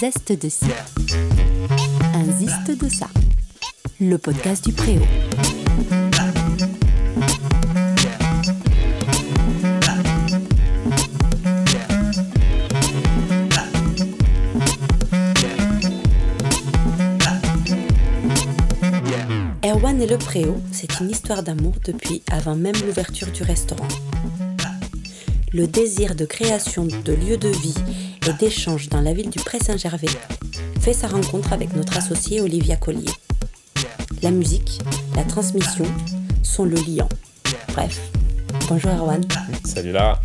zeste de ci, un ziste de ça. Le podcast du Préau. Erwan et le Préau, c'est une histoire d'amour depuis avant même l'ouverture du restaurant. Le désir de création de lieux de vie et d'échange dans la ville du Pré-Saint-Gervais fait sa rencontre avec notre associé Olivia Collier. La musique, la transmission sont le liant. Bref, bonjour Erwan. Salut Lara.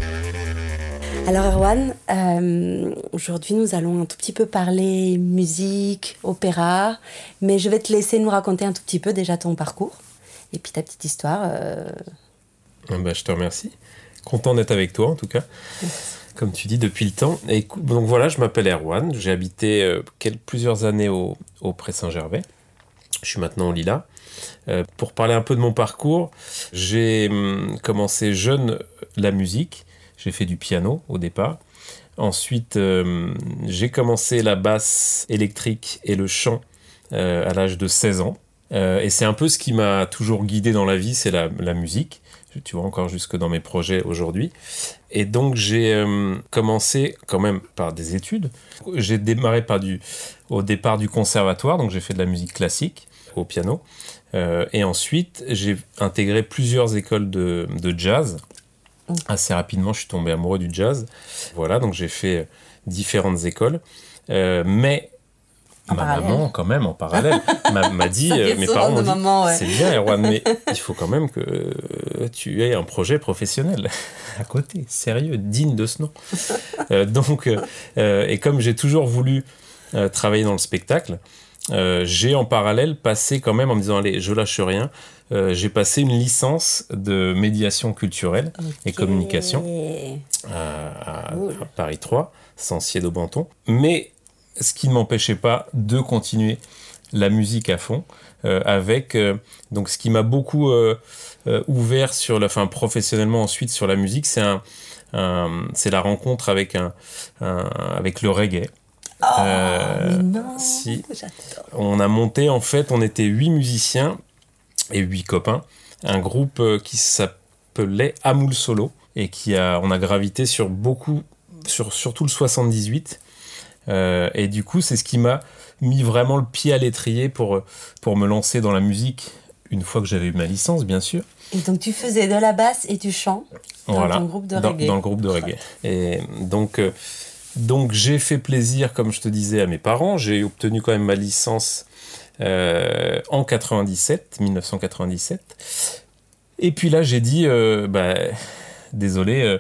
Alors Erwan, euh, aujourd'hui nous allons un tout petit peu parler musique, opéra, mais je vais te laisser nous raconter un tout petit peu déjà ton parcours et puis ta petite histoire. euh, Ah bah, je te remercie. Content d'être avec toi en tout cas. Comme tu dis, depuis le temps. Donc voilà, je m'appelle Erwan. J'ai habité euh, plusieurs années au, au Pré-Saint-Gervais. Je suis maintenant au Lila. Euh, pour parler un peu de mon parcours, j'ai hum, commencé jeune la musique. J'ai fait du piano au départ. Ensuite, euh, j'ai commencé la basse électrique et le chant euh, à l'âge de 16 ans. Euh, et c'est un peu ce qui m'a toujours guidé dans la vie, c'est la, la musique. Tu vois, encore jusque dans mes projets aujourd'hui. Et donc, j'ai euh, commencé quand même par des études. J'ai démarré par du, au départ du conservatoire, donc j'ai fait de la musique classique au piano. Euh, et ensuite, j'ai intégré plusieurs écoles de, de jazz. Assez rapidement, je suis tombé amoureux du jazz. Voilà, donc j'ai fait différentes écoles. Euh, mais En ma parallèle. maman, quand même, en parallèle, m'a dit, euh, mes parents m'ont ouais. c'est bien, Erwan, mais il faut quand même que euh, tu aies un projet professionnel à côté, sérieux, digne de ce nom. Euh, donc, et comme j'ai toujours voulu travailler dans le spectacle, j'ai en parallèle passé quand même en me disant, allez, je lâche rien. j'ai passé une licence de médiation culturelle et communication à, à- Cool. à Paris 3, Sancier d'Aubenton. Mais ce qui ne m'empêchait pas de continuer la musique à fond, euh, avec euh, donc ce qui m'a beaucoup euh, ouvert sur la fin professionnellement ensuite sur la musique, c'est un, un- c'est la rencontre avec un, un- avec le reggae. Mais non, si. On a monté en fait, on était huit musiciens et huit copains, un groupe qui s'appelait Amoul Solo et qui a, on a gravité sur beaucoup, sur surtout le 78. Euh, et du coup, c'est ce qui m'a mis vraiment le pied à l'étrier pour, pour me lancer dans la musique une fois que j'avais eu ma licence, bien sûr. Et donc tu faisais de la basse et du chant dans Voilà, ton groupe de dans, reggae. dans le groupe de reggae. Et donc, euh, donc j'ai fait plaisir, comme je te disais, à mes parents. J'ai obtenu quand même ma licence euh, en 97, 1997. Et puis là, j'ai dit, euh, bah, désolé, euh,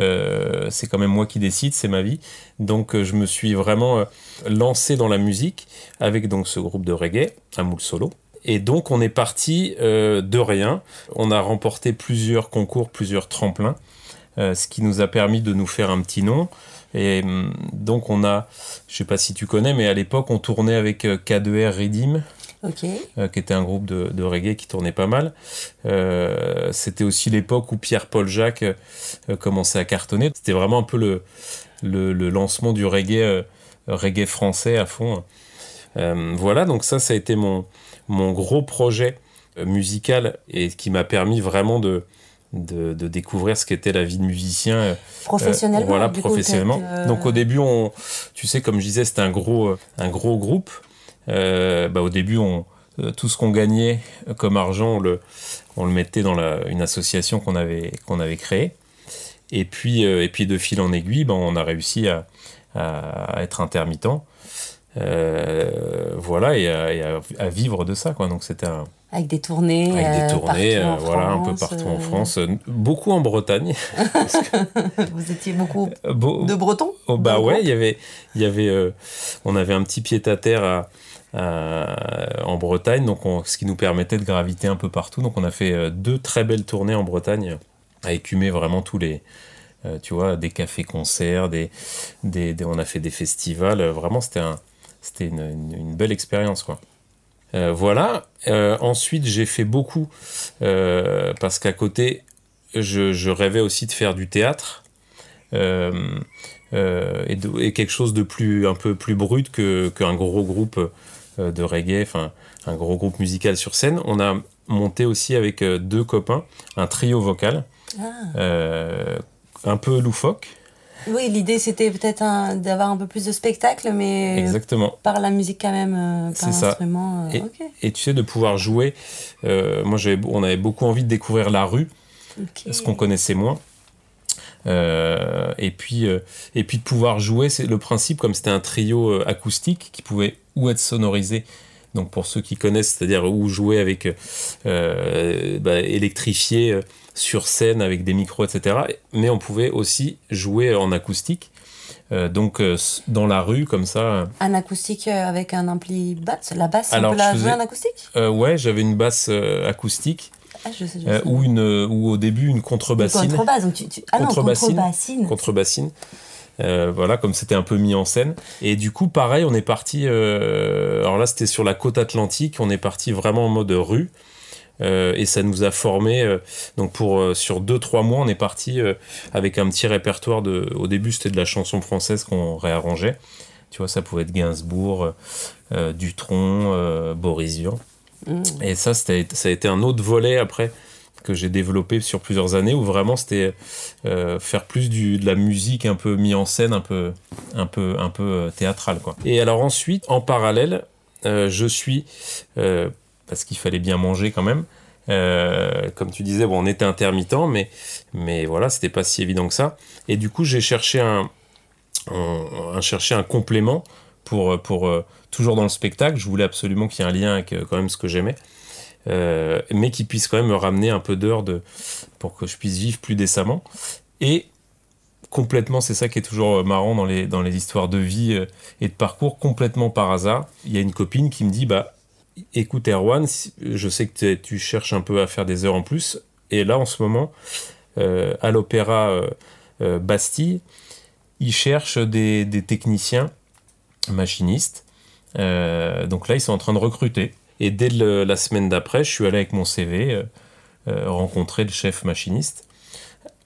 euh, c'est quand même moi qui décide, c'est ma vie. Donc, euh, je me suis vraiment lancé dans la musique avec donc ce groupe de reggae, Amoul Solo. Et donc, on est parti de rien. On a remporté plusieurs concours, plusieurs tremplins, ce qui nous a permis de nous faire un petit nom. Et hum, donc, on a, je sais pas si tu connais, mais à l'époque, on tournait avec euh, K2R Redeem, Ok. euh, qui était un groupe de, de reggae qui tournait pas mal. Euh, C'était aussi l'époque où Pierre-Paul Jacques euh, commençait à cartonner. C'était vraiment un peu le, le, le lancement du reggae, reggae français à fond. Voilà, donc ça, ça a été mon, mon gros projet musical et qui m'a permis vraiment de, de, de découvrir ce qu'était la vie de musicien. Professionnellement. euh, voilà, coup, professionnellement. euh, Donc au début, on, tu sais, comme je disais, c'était un gros, un gros groupe. Euh, bah, au début, on, euh, tout ce qu'on gagnait comme argent, on le, on le mettait dans la, une association qu'on avait, qu'on avait créée. Et puis, euh, et puis de fil en aiguille, bah, on a réussi à, à, être intermittent. Euh, voilà, et, à, et à- à vivre de ça. Quoi. Donc c'était un, Avec des tournées. avec des tournées, euh, voilà, un peu France, partout en France, beaucoup en Bretagne. Vous étiez beaucoup Beau- de Bretons? Oh, bah ouais, il y avait, y avait, on avait un petit pied à terre à, à- en Bretagne, donc on- ce qui nous permettait de graviter un peu partout. Donc on a fait euh, deux très belles tournées en Bretagne, à écumer vraiment tous les, euh, tu vois, des cafés-concerts, des, des, on a fait des festivals. euh, Vraiment, c'était un, c'était une, belle expérience, quoi. Euh, voilà. Euh, ensuite, j'ai fait beaucoup euh, parce qu'à côté, je, rêvais aussi de faire du théâtre. Euh, et, et, quelque chose de plus un peu plus brut que qu'un gros groupe de reggae, enfin un gros groupe musical sur scène. On a monté aussi avec deux copains un trio vocal, ah. un peu loufoque. Oui, l'idée c'était peut-être d'avoir un peu plus de spectacle, mais Exactement. par la musique quand même, euh, par l'instrument. Euh, et, tu sais, de pouvoir jouer, euh, moi on avait beaucoup envie de découvrir la rue, ce qu'on connaissait moins. Et, puis, et puis de pouvoir jouer, c'est le principe, comme c'était un trio acoustique qui pouvait ou être sonorisé donc pour ceux qui connaissent, c'est-à-dire où jouer avec euh, bah, électrifié euh, sur scène avec des micros, etc. Mais on pouvait aussi jouer en acoustique. Euh, donc dans la rue comme ça. Un acoustique avec un ampli basse, la basse, on peut la jouer en acoustique? Ouais, j'avais une basse acoustique. Ah, je sais, je sais. ou une ou au début une contrebassine. Une contrebasse, donc tu, tu... Ah contrebassine. Non, contrebassine. Contrebassine. Euh, voilà, comme c'était un peu mis en scène. Et du coup, pareil, on est parti. Euh, alors là, c'était sur la côte atlantique. On est parti vraiment en mode rue. Euh, et ça nous a formé. donc pour sur deux trois mois, on est parti avec un petit répertoire de. Au début, c'était de la chanson française qu'on réarrangeait. Tu vois, ça pouvait être Gainsbourg, Dutronc, Boris Vian. Mmh. Et ça, ça a été un autre volet après que j'ai développé sur plusieurs années où vraiment c'était euh, faire plus de la musique un peu mis en scène, un peu, un peu, un peu euh, théâtrale. Quoi. Et alors ensuite, en parallèle, euh, je suis, parce qu'il fallait bien manger quand même, comme tu disais, bon, on était intermittent, mais, mais voilà, c'était pas si évident que ça. Et du coup, j'ai cherché un, un, un complément pour, pour toujours dans le spectacle. Je voulais absolument qu'il y ait un lien avec quand même ce que j'aimais. Euh, mais qui puisse quand même me ramener un peu d'heures de, pour que je puisse vivre plus décemment. Et complètement, c'est ça qui est toujours euh, marrant dans les, dans les histoires de vie euh, et de parcours, complètement par hasard. Il y a une copine qui me dit, bah, écoute Erwan, je sais que tu cherches un peu à faire des heures en plus, et là en ce moment, à l'opéra Bastille, ils cherchent des, des techniciens machinistes. Donc là, ils sont en train de recruter. Et dès la semaine d'après, je suis allé avec mon CV euh, euh, rencontrer le chef machiniste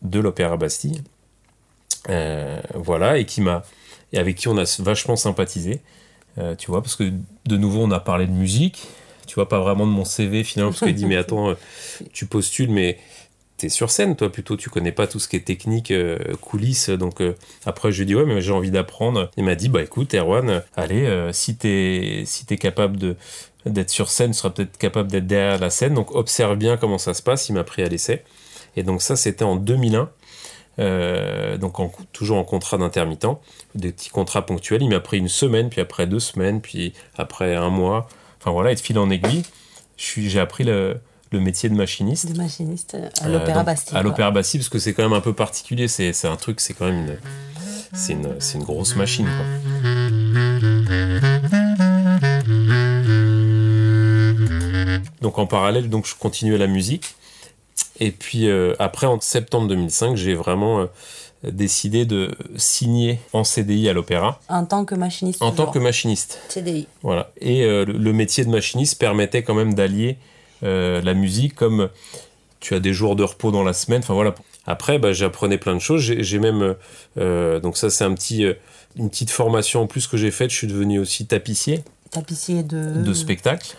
de l'Opéra Bastille. Euh, voilà, et qui m'a et avec qui on a vachement sympathisé. tu vois, parce que de nouveau, on a parlé de musique. Tu vois, pas vraiment de mon CV finalement, parce qu'il dit Mais attends, tu postules, mais t'es sur scène, toi plutôt, tu connais pas tout ce qui est technique, coulisses. Donc après, je lui dit ouais, mais j'ai envie d'apprendre. Il m'a dit bah écoute, Erwan, allez, si t'es si capable de d'être sur scène, sera peut-être capable d'être derrière la scène. Donc observe bien comment ça se passe. Il m'a pris à l'essai. Et donc ça, c'était en 2001. Euh, donc toujours en contrat d'intermittent, des petits contrats ponctuels. Il m'a pris une semaine, puis après deux semaines, puis après un mois. Enfin voilà, et de fil en aiguille, j'ai appris le, métier de machiniste. De machiniste à l'Opéra euh, Bastille. À l'Opéra Bastille, parce que c'est quand même un peu particulier. C'est un truc, c'est quand même une, c'est une, une, grosse machine. Donc en parallèle, donc je continuais la musique. Et puis euh, après, en septembre 2005, j'ai vraiment euh, décidé de signer en CDI à l'opéra. En tant que machiniste. En tant que machiniste. CDI. Voilà. Et euh, le métier de machiniste permettait quand même d'allier la musique comme tu as des jours de repos dans la semaine. Enfin voilà. Après, bah, j'apprenais plein de choses. J'ai même donc ça c'est un petit une petite formation en plus que j'ai faite. Je suis devenu aussi tapissier. Tapissier de. De spectacle.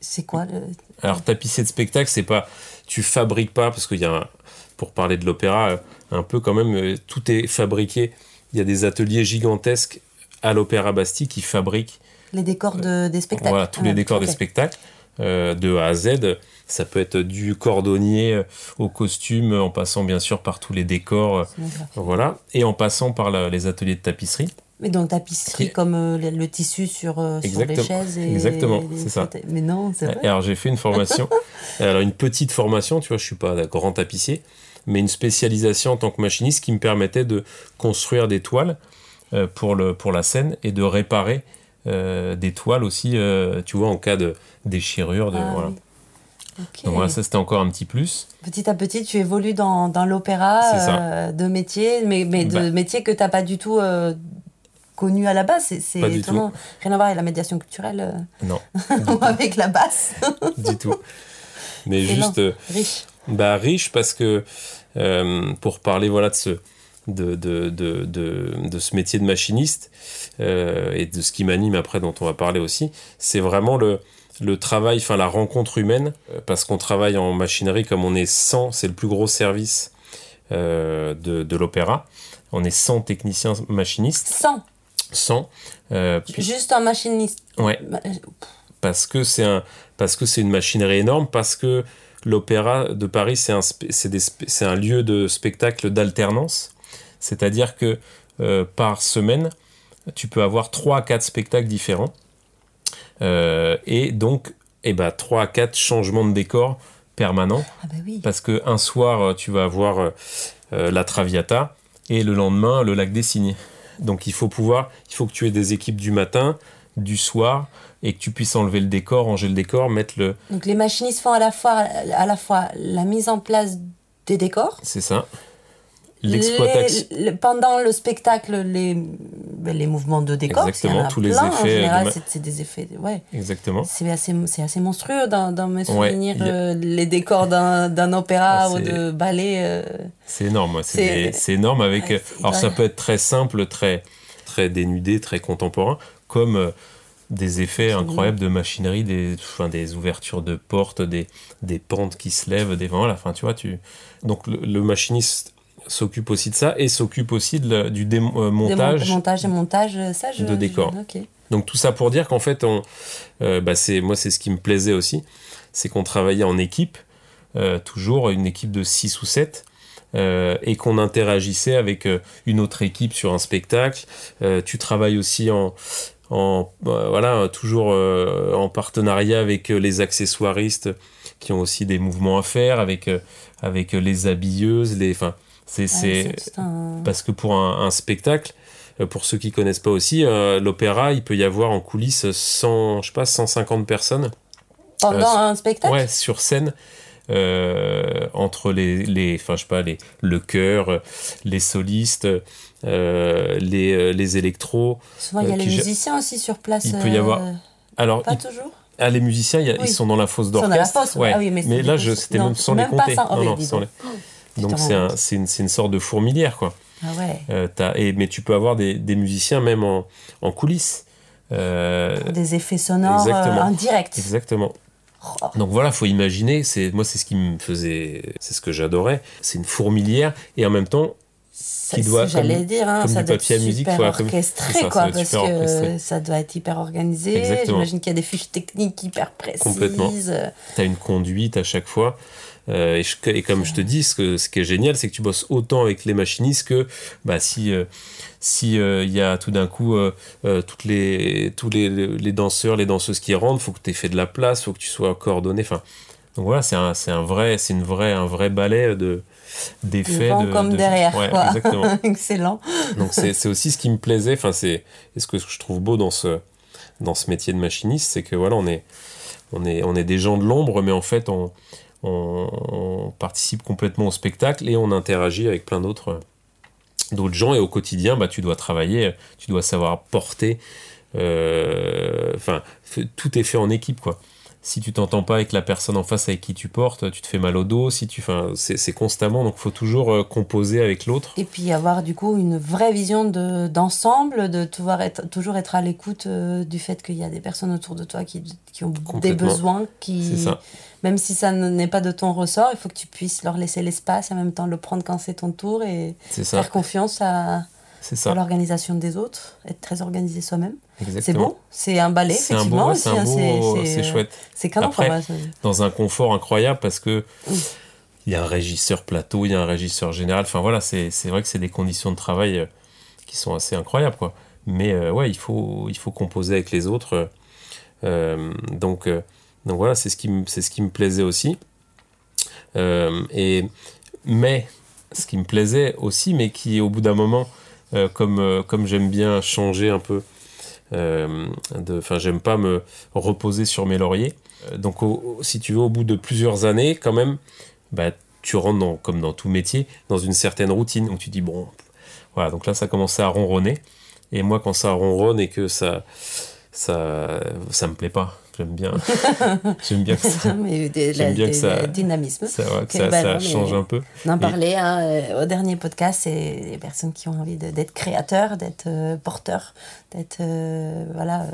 C'est quoi le... Alors, tapissier de spectacle, c'est pas. Tu fabriques pas, parce qu'il y a, pour parler de l'opéra, euh, un peu quand même, euh, tout est fabriqué. Il y a des ateliers gigantesques à l'Opéra Bastille qui fabriquent. Les décors de, des spectacles. Voilà, tous les ah, décors des spectacles, euh, de A à Z. Ça peut être du cordonnier au costume, en passant bien sûr par tous les décors. Voilà. Et en passant par les ateliers de tapisserie. Mais donc tapisserie comme euh, le, tissu sur, euh, sur, les chaises et Exactement, c'est ça. Mais non, c'est vrai. Alors j'ai fait une formation, alors une petite formation, tu vois, je suis pas grand tapissier, mais une spécialisation en tant que machiniste qui me permettait de construire des toiles euh, pour, le, pour la scène et de réparer des toiles aussi, tu vois, en cas de déchirure. De, ah voilà. Donc voilà, ça c'était encore un petit plus. Petit à petit, tu évolues dans, dans l'opéra de métier, mais, mais de bah. métier que tu n'as pas du tout connu à la base. C'est vraiment rien à voir avec la médiation culturelle. Euh, non. avec la basse. du tout. Mais juste. Euh, riche. Bah, riche parce que, euh, pour parler voilà, de ce, de, de, de, de, ce métier de machiniste euh, et de ce qui m'anime après, dont on va parler aussi, c'est vraiment le, le travail, enfin la rencontre humaine, euh, parce qu'on travaille en machinerie comme on est 100, c'est le plus gros service euh, de, de l'opéra. On est 100 techniciens machinistes. 100 100. Juste un machiniste Ouais. Parce que c'est un, parce que c'est une machinerie énorme, parce que l'opéra de Paris, c'est un, c'est un lieu de spectacle d'alternance. C'est-à-dire que euh, par semaine, tu peux avoir 3 à 4 spectacles différents. Euh, et donc, eh ben, 3 à 4 changements de décor permanents. Ah bah oui. Parce qu'un soir, tu vas avoir euh, la Traviata et le lendemain, le lac des Cygnes. Donc il faut pouvoir, il faut que tu aies des équipes du matin, du soir, et que tu puisses enlever le décor, ranger le décor, mettre le... Donc les machinistes font à la fois, à la, fois la mise en place des décors. C'est ça. L'exploitation. Pendant le spectacle, les, ben, les mouvements de décor. Exactement, tous les effets. En général, c'est des effets. Ouais. Exactement. C'est assez, assez monstrueux dans, dans mes souvenirs, euh, les décors d'un opéra ah, ou de ballet. Euh. C'est énorme, c'est énorme. Avec, alors ça peut être très simple, très, très dénudé, très contemporain, comme euh, des effets incroyables de machinerie, des, enfin, des ouvertures de portes, des, des pentes qui se lèvent, des voilà, enfin tu vois, tu donc le, machiniste s'occupe aussi de ça et s'occupe aussi de, du démontage, euh, montage et montage euh, ça de décor. Donc tout ça pour dire qu'en fait on, euh, bah c'est moi c'est ce qui me plaisait aussi, c'est qu'on travaillait en équipe, toujours une équipe de 6 ou 7. et qu'on interagissait avec une autre équipe sur un spectacle. tu travailles aussi en, en bah, voilà toujours en partenariat avec les accessoiristes qui ont aussi des mouvements à faire avec avec les habilleuses les enfin c'est c'est parce que pour un, spectacle pour ceux qui connaissent pas aussi l'opéra il peut y avoir en coulisses 100 je sais pas 150 personnes pendant un spectacle? Ouais sur scène entre les, les, enfin, je sais pas, les, le chœur, les solistes, euh, les, euh, les électros. Souvent, il y a euh, les musiciens aussi sur place. Il peut y avoir. Alors, pas toujours? Ah, les musiciens, ils sont dans la fosse d'orchestre. Ouais. Ah oui, mais, mais là, c'était même sans les compter. non, non, sans les... Donc, c'est un, une, une, sorte de fourmilière, quoi. Ah ouais. as, et, mais tu peux avoir des, des musiciens même en, en coulisses. des effets sonores en direct. Exactement. Oh. Donc voilà, faut imaginer, c'est moi c'est ce qui me faisait, c'est ce que j'adorais, c'est une fourmilière et en même temps qui doit j'allais dire hein, ça doit être super musique, orchestré quoi parce que ça doit être hyper organisé j'imagine qu'il y a des fiches techniques hyper précises complètement tu as une conduite à chaque fois euh, et, comme je te dis ce, que, ce qui est génial c'est que tu bosses autant avec les machinistes que bah, si euh, si euh, il y a tout d'un coup toutes les tous les, les, danseurs les danseuses qui rentrent faut que tu aies fait de la place faut que tu sois coordonné enfin donc voilà c'est un, un vrai c'est une vraie un vrai ballet de d'effets. De, comme derrière. Excellent. Donc c'est aussi ce qui me plaisait, enfin c'est ce que je trouve beau dans ce, dans ce métier de machiniste, c'est que voilà, on est, on, est, on est des gens de l'ombre, mais en fait on, on, participe complètement au spectacle et on interagit avec plein d'autres d'autres gens. Et au quotidien bah, tu dois travailler tu dois savoir porter euh, enfin tout est fait en équipe quoi si tu t'entends pas avec la personne en face avec qui tu portes, tu te fais mal au dos. Si tu, enfin, c'est constamment, donc il faut toujours euh, composer avec l'autre. Et puis avoir du coup une vraie vision d'ensemble, de, de être, toujours être à l'écoute euh, du fait qu'il y a des personnes autour de toi qui, qui ont des besoins, qui, ça. même si ça n'est pas de ton ressort, il faut que tu puisses leur laisser l'espace, en même temps le prendre quand c'est ton tour et faire confiance à, à l'organisation des autres, être très organisé soi-même. C'est bon, c'est un ballet, effectivement. C'est beau, c'est chouette. C'est quand même Dans un confort incroyable parce que il y a un régisseur plateau, il y a un régisseur général. Enfin voilà, c'est vrai que c'est des conditions de travail euh, qui sont assez incroyables. quoi. Mais euh, ouais, il faut, il faut composer avec les autres. Euh, donc, donc voilà, c'est ce, qui ce qui me plaisait aussi. et, mais ce qui me plaisait aussi, mais qui au bout d'un moment, comme, comme j'aime bien changer un peu euh, enfin, j'aime pas me reposer sur mes lauriers. Euh, donc, si tu veux, au bout de plusieurs années, quand même, bah, tu rentres dans, comme dans tout métier, dans une certaine routine. Donc tu dis bon, voilà. Donc là, ça commençait à ronronner. Et moi, quand ça ronronne et que ça, ça, ça me plaît pas. J'aime bien, j'aime bien que ça, Mais j'aime la- bien que ça- dynamisme. ça, ouais, que ça, bah ça non, mais- change un peu. On en Et- parlait hein, euh, au dernier podcast, c'est des personnes qui ont envie de- d'être créateurs, d'être euh, porteurs, d'être euh, voilà, euh,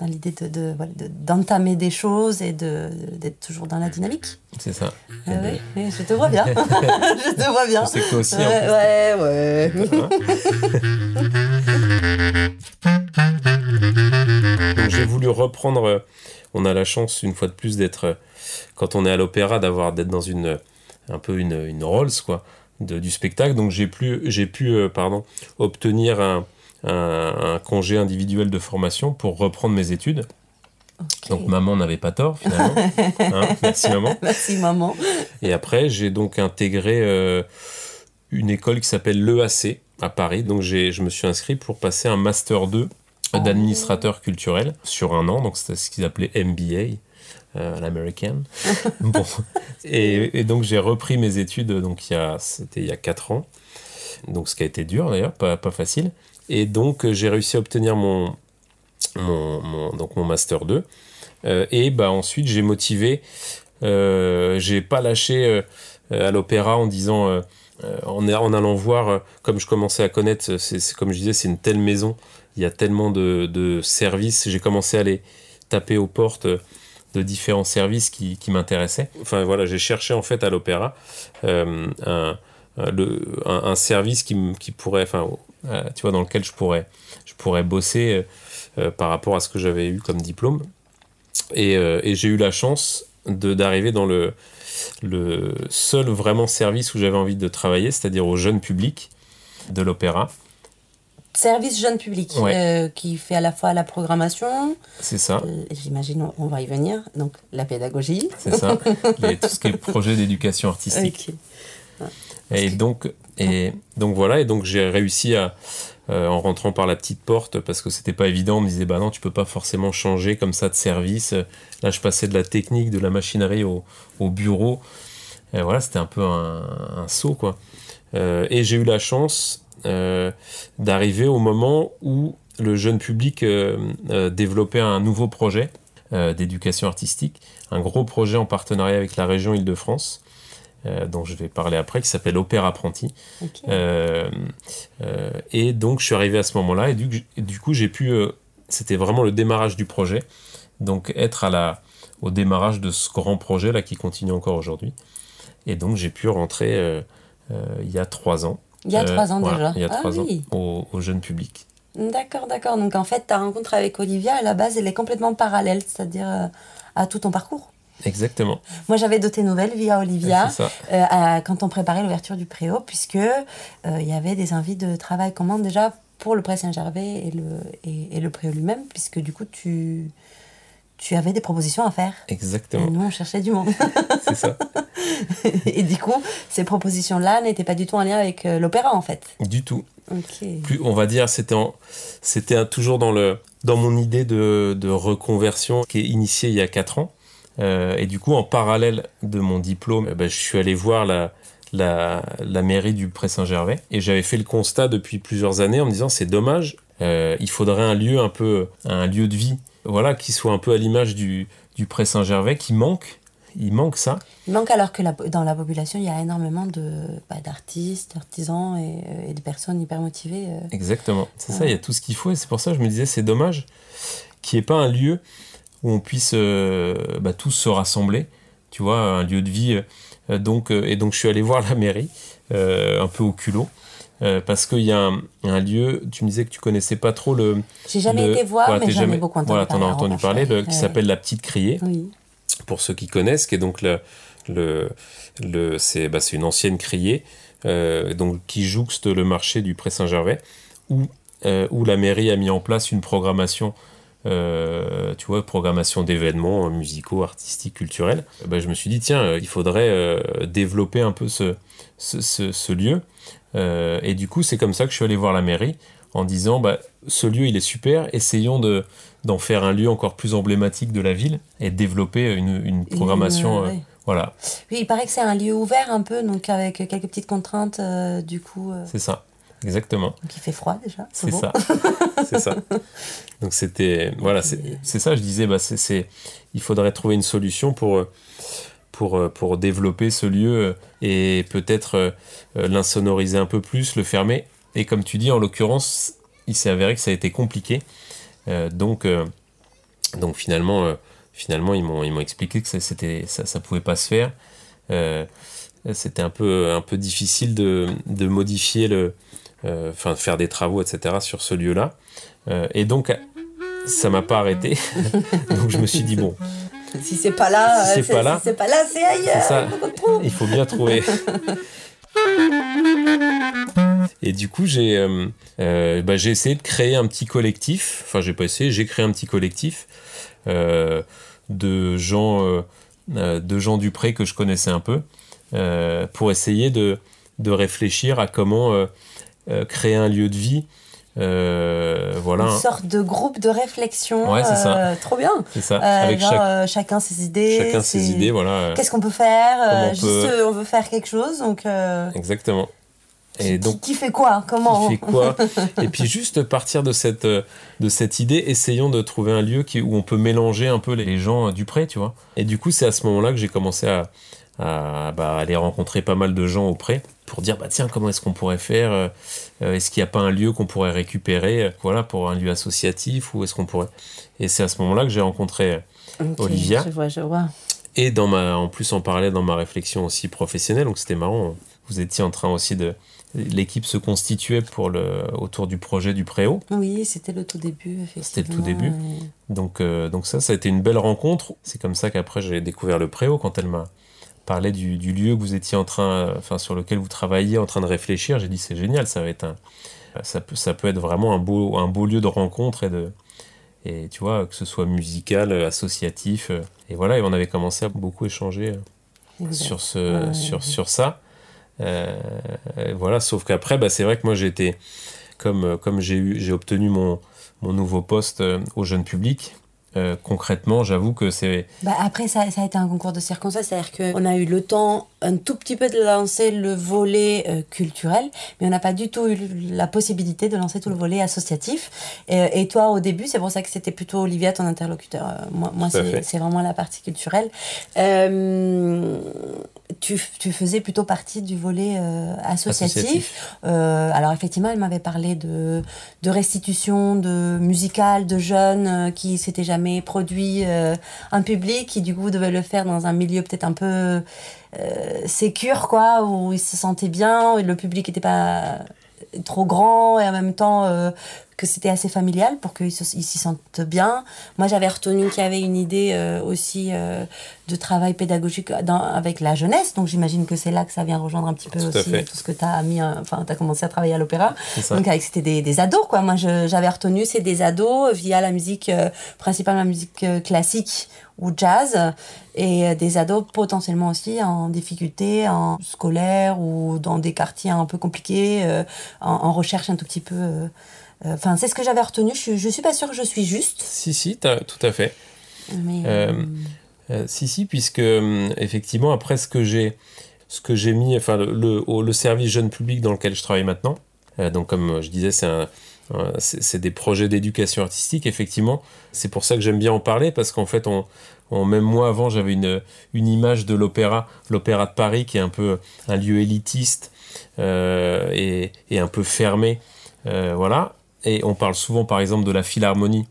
dans l'idée de, de- voilà, de- d'entamer des choses et de, d'être toujours dans la dynamique. C'est ça. Ah oui, oui, je te vois bien. je te vois bien. Que toi aussi, en Ouais, plus, ouais, ouais. Donc j'ai voulu reprendre. euh, On a la chance une fois de plus d'être euh, quand on est à l'opéra d'avoir d'être dans une euh, un peu une, une Rolls quoi de- du spectacle. Donc j'ai pu j'ai pu euh, pardon obtenir un, un, un congé individuel de formation pour reprendre mes études. Donc maman n'avait pas tort finalement. Hein, merci maman. Merci maman. Et après, j'ai donc intégré euh, une école qui s'appelle l'EAC à Paris. Donc j'ai- je me suis inscrit pour passer un Master 2 Oh. D'administrateur culturel sur un an. Donc c'était ce qu'ils appelaient MBA. Euh, l'américaine. bon. et, et donc j'ai repris mes études, donc c'était il y a 4 ans. Donc ce qui a été dur d'ailleurs, pas, pas facile. Et donc j'ai réussi à obtenir mon, mon, mon- donc mon Master 2. Euh, et bah, ensuite j'ai motivé, euh, j'ai pas lâché euh, à l'opéra en disant, euh, en, en allant voir, comme je commençais à connaître, c'est- comme je disais, c'est une telle maison, il y a tellement de, services, j'ai commencé à aller taper aux portes de différents services qui, m'intéressaient. Enfin voilà, j'ai cherché en fait à l'opéra euh, un, service qui, pourrait, enfin, euh, tu vois, dans lequel je pourrais, je pourrais bosser euh, par rapport à ce que j'avais eu comme diplôme. Et, j'ai eu la chance d'arriver dans le, le seul vraiment service où j'avais envie de travailler, c'est-à-dire au jeune public de l'opéra. Service jeune public Ouais. euh, qui fait à la fois la programmation, C'est ça, euh, j'imagine on- va y venir, donc la pédagogie. c'est ça. Les- tout ce qui est projet d'éducation artistique. Et donc, et donc voilà, et donc j'ai réussi à, euh, en rentrant par la petite porte, parce que c'était pas évident, on me disait, bah non, tu peux pas forcément changer comme ça de service. Là, je passais de la technique, de la machinerie au, au bureau. Et voilà, c'était un peu un, un saut, quoi. Et j'ai eu la chance d'arriver au moment où le jeune public euh, euh, développait un nouveau projet euh, d'éducation artistique, un gros projet en partenariat avec la région Île-de-France, euh, dont je vais parler après, qui s'appelle Opéra Apprenti. Euh, euh, et donc je suis arrivé à ce moment-là, et du, coup j'ai pu, euh, c'était vraiment le démarrage du projet, donc être à la, au démarrage de ce grand projet là qui continue encore aujourd'hui. Et donc j'ai pu rentrer euh, euh, il y a trois ans. Il y a Euh, trois ans voilà, déjà. Il y a Ah trois oui. ans au, au jeune public. D'accord, d'accord. Donc en fait, ta rencontre avec Olivia, à la base, elle est complètement parallèle, c'est-à-dire euh, à tout ton parcours. Exactement. Moi, j'avais de tes nouvelles via Olivia euh, à- quand on préparait l'ouverture du préau, puisque euh, il y avait des envies de travail commun déjà pour le Pré Saint-Gervais et le, et, et le préau lui-même, puisque du coup, tu, tu avais des propositions à faire. Et Exactement. nous, on cherchait du monde. C'est ça. et du coup, ces propositions-là n'étaient pas du tout en lien avec euh, l'opéra, en fait. Du tout. Plus on va dire c'était toujours dans le dans mon idée de, de reconversion qui est initiée il y a 4 ans Euh, et du coup en parallèle de mon diplôme eh ben, je suis allé voir la la, la mairie du Pré-Saint-Gervais et j'avais fait le constat depuis plusieurs années en me disant c'est dommage euh, il faudrait un lieu un peu un lieu de vie voilà qui soit un peu à l'image du du Pré-Saint-Gervais qui manque il manque ça Il manque alors que la- dans la population, il y a énormément de, bah, d'artistes, d'artisans et, euh, et de personnes hyper motivées. euh. Exactement. C'est ça, il y a tout ce qu'il faut. Et c'est pour ça que je me disais, c'est dommage qu'il n'y ait pas un lieu où on puisse euh, bah, tous se rassembler. Tu vois, un lieu de vie. euh, donc, et donc, je suis allé voir la mairie, un peu au culot. Euh, parce qu'il y a un, un lieu, tu me disais que tu connaissais pas trop le. J'ai jamais le- été voir, voilà, mais j'en jamais- ai beaucoup entendu Voilà, t'en as parler. en entendu parler, le- qui s'appelle La Petite Criée Oui. pour ceux qui connaissent, qui est donc le, le, le c'est bah, une ancienne criée, euh, donc qui jouxte le marché du Pré Saint-Gervais, où, euh, où la mairie a mis en place une programmation, tu vois, programmation d'événements musicaux, artistiques, culturels. Bah, je me suis dit tiens, il faudrait développer un peu ce, ce, ce- ce lieu, Euh, et du coup c'est comme ça que je suis allé voir la mairie en disant bah, ce lieu il est super, essayons de d'en faire un lieu encore plus emblématique de la ville et de développer une, une programmation. Une, euh, euh, voilà, Oui, il paraît que c'est un lieu ouvert un peu, donc avec quelques petites contraintes, euh, du coup, c'est ça, exactement. donc il fait froid déjà. C'est ça. c'est ça. Donc c'était voilà, c'est ça. Je disais, bah c'est il faudrait trouver une solution pour pour pour développer ce lieu et peut-être l'insonoriser un peu plus, le fermer. Et comme tu dis, en l'occurrence, il s'est avéré que ça a été compliqué. donc donc finalement finalement ils m'ont expliqué que ça c'était ça pouvait pas se faire c'était un peu, un peu difficile de, de modifier le. Euh, enfin, de faire des travaux, etc. sur ce lieu-là. Euh, et donc, ça m'a pas arrêté. donc, je me suis dit, bon. Si c'est pas là, si c'est pas là, c'est pas là, c'est ailleurs. Ça. Il faut bien trouver. Et du coup, j'ai euh, bah, j'ai essayé de créer un petit collectif. Enfin, j'ai pas essayé, j'ai créé un petit collectif de gens, de gens du pré que je connaissais un peu. Euh, pour essayer de, de, réfléchir à comment euh, euh, créer un lieu de vie. Voilà. Une sorte de groupe de réflexion. Ouais, c'est ça. trop bien. C'est ça. Avec chacun ses idées. Chacun ses idées, voilà. Qu'est-ce qu'on peut faire Juste, on veut faire quelque chose, donc. Exactement. Et qui, donc, qui fait quoi Comment Qui fait quoi Et puis juste partir de cette, de cette idée, essayons de trouver un lieu qui, où on peut mélanger un peu les gens du près, tu vois. Et du coup, c'est à ce moment-là que j'ai commencé à, à bah, aller rencontrer pas mal de gens auprès pour dire bah tiens comment est-ce qu'on pourrait faire euh, euh, est-ce qu'il n'y a pas un lieu qu'on pourrait récupérer euh, voilà pour un lieu associatif ou est-ce qu'on pourrait et c'est à ce moment-là que j'ai rencontré Olivia. je vois, je vois. et dans ma en plus on parlait dans ma réflexion aussi professionnelle donc c'était marrant vous étiez en train aussi de l'équipe se constituait pour le autour du projet du préau. Oui c'était le tout début c'était le tout début. donc donc ça ça a été une belle rencontre. C'est comme ça qu'après j'ai découvert le préau quand elle m'a parlait du, lieu que vous étiez en train, enfin sur lequel vous travailliez, en train de réfléchir. J'ai dit c'est génial, ça va être un, ça peut, ça peut être vraiment un beau, un beau lieu de rencontre et de, et tu vois que ce soit musical, associatif. Et voilà, et on avait commencé à beaucoup échanger sur ce, sur, sur ça. Euh, voilà, sauf qu'après, bah, c'est vrai que moi j'ai été, comme, comme j'ai eu, j'ai obtenu mon, mon nouveau poste euh, au jeune public. Euh, concrètement, j'avoue que c'est. Bah après, ça, ça, a été un concours de circonstances, c'est-à-dire qu'on a eu le temps un tout petit peu de lancer le volet euh, culturel, mais on n'a pas du tout eu la possibilité de lancer tout le volet associatif. Et, et toi, au début, c'est pour ça que c'était plutôt Olivia, ton interlocuteur. Euh, moi, moi c'est vraiment la partie culturelle. Tu, tu, faisais plutôt partie du volet associatif. alors, effectivement, elle m'avait parlé de, de restitution, de musical, de jeunes qui s'étaient jamais produit euh, un public qui du coup devait le faire dans un milieu peut-être un peu euh, sécure quoi où il se sentait bien le public n'était pas trop grand et en même temps euh, que c'était assez familial pour qu'ils s'y sentent bien. Moi, j'avais retenu qu'il y avait une idée euh, aussi euh, de travail pédagogique dans, avec la jeunesse, donc j'imagine que c'est là que ça vient rejoindre un petit peu aussi tout ce que tu as mis, enfin, tu as commencé à travailler à l'opéra. Donc, avec c'était des, des, ados, quoi. Moi, j'avais retenu, c'est des ados via la musique, principalement la musique classique ou jazz et des ados potentiellement aussi en difficulté en scolaire ou dans des quartiers un peu compliqués en, recherche un tout petit peu euh, enfin, c'est ce que j'avais retenu. Je, je suis pas sûre que je suis juste. Si, si, tout à fait. Mais, euh, euh, si, si, puisque effectivement, après ce que j'ai, ce que j'ai mis, enfin, le, le, service jeune public dans lequel je travaille maintenant, donc comme je disais, c'est un, c'est des projets d'éducation artistique, effectivement. C'est pour ça que j'aime bien en parler, parce qu'en fait, on, on, même moi avant, j'avais une, une image de l'opéra, l'opéra de Paris, qui est un peu un lieu élitiste et, et, un peu fermé. voilà. Et on parle souvent, par exemple, de la Philharmonie,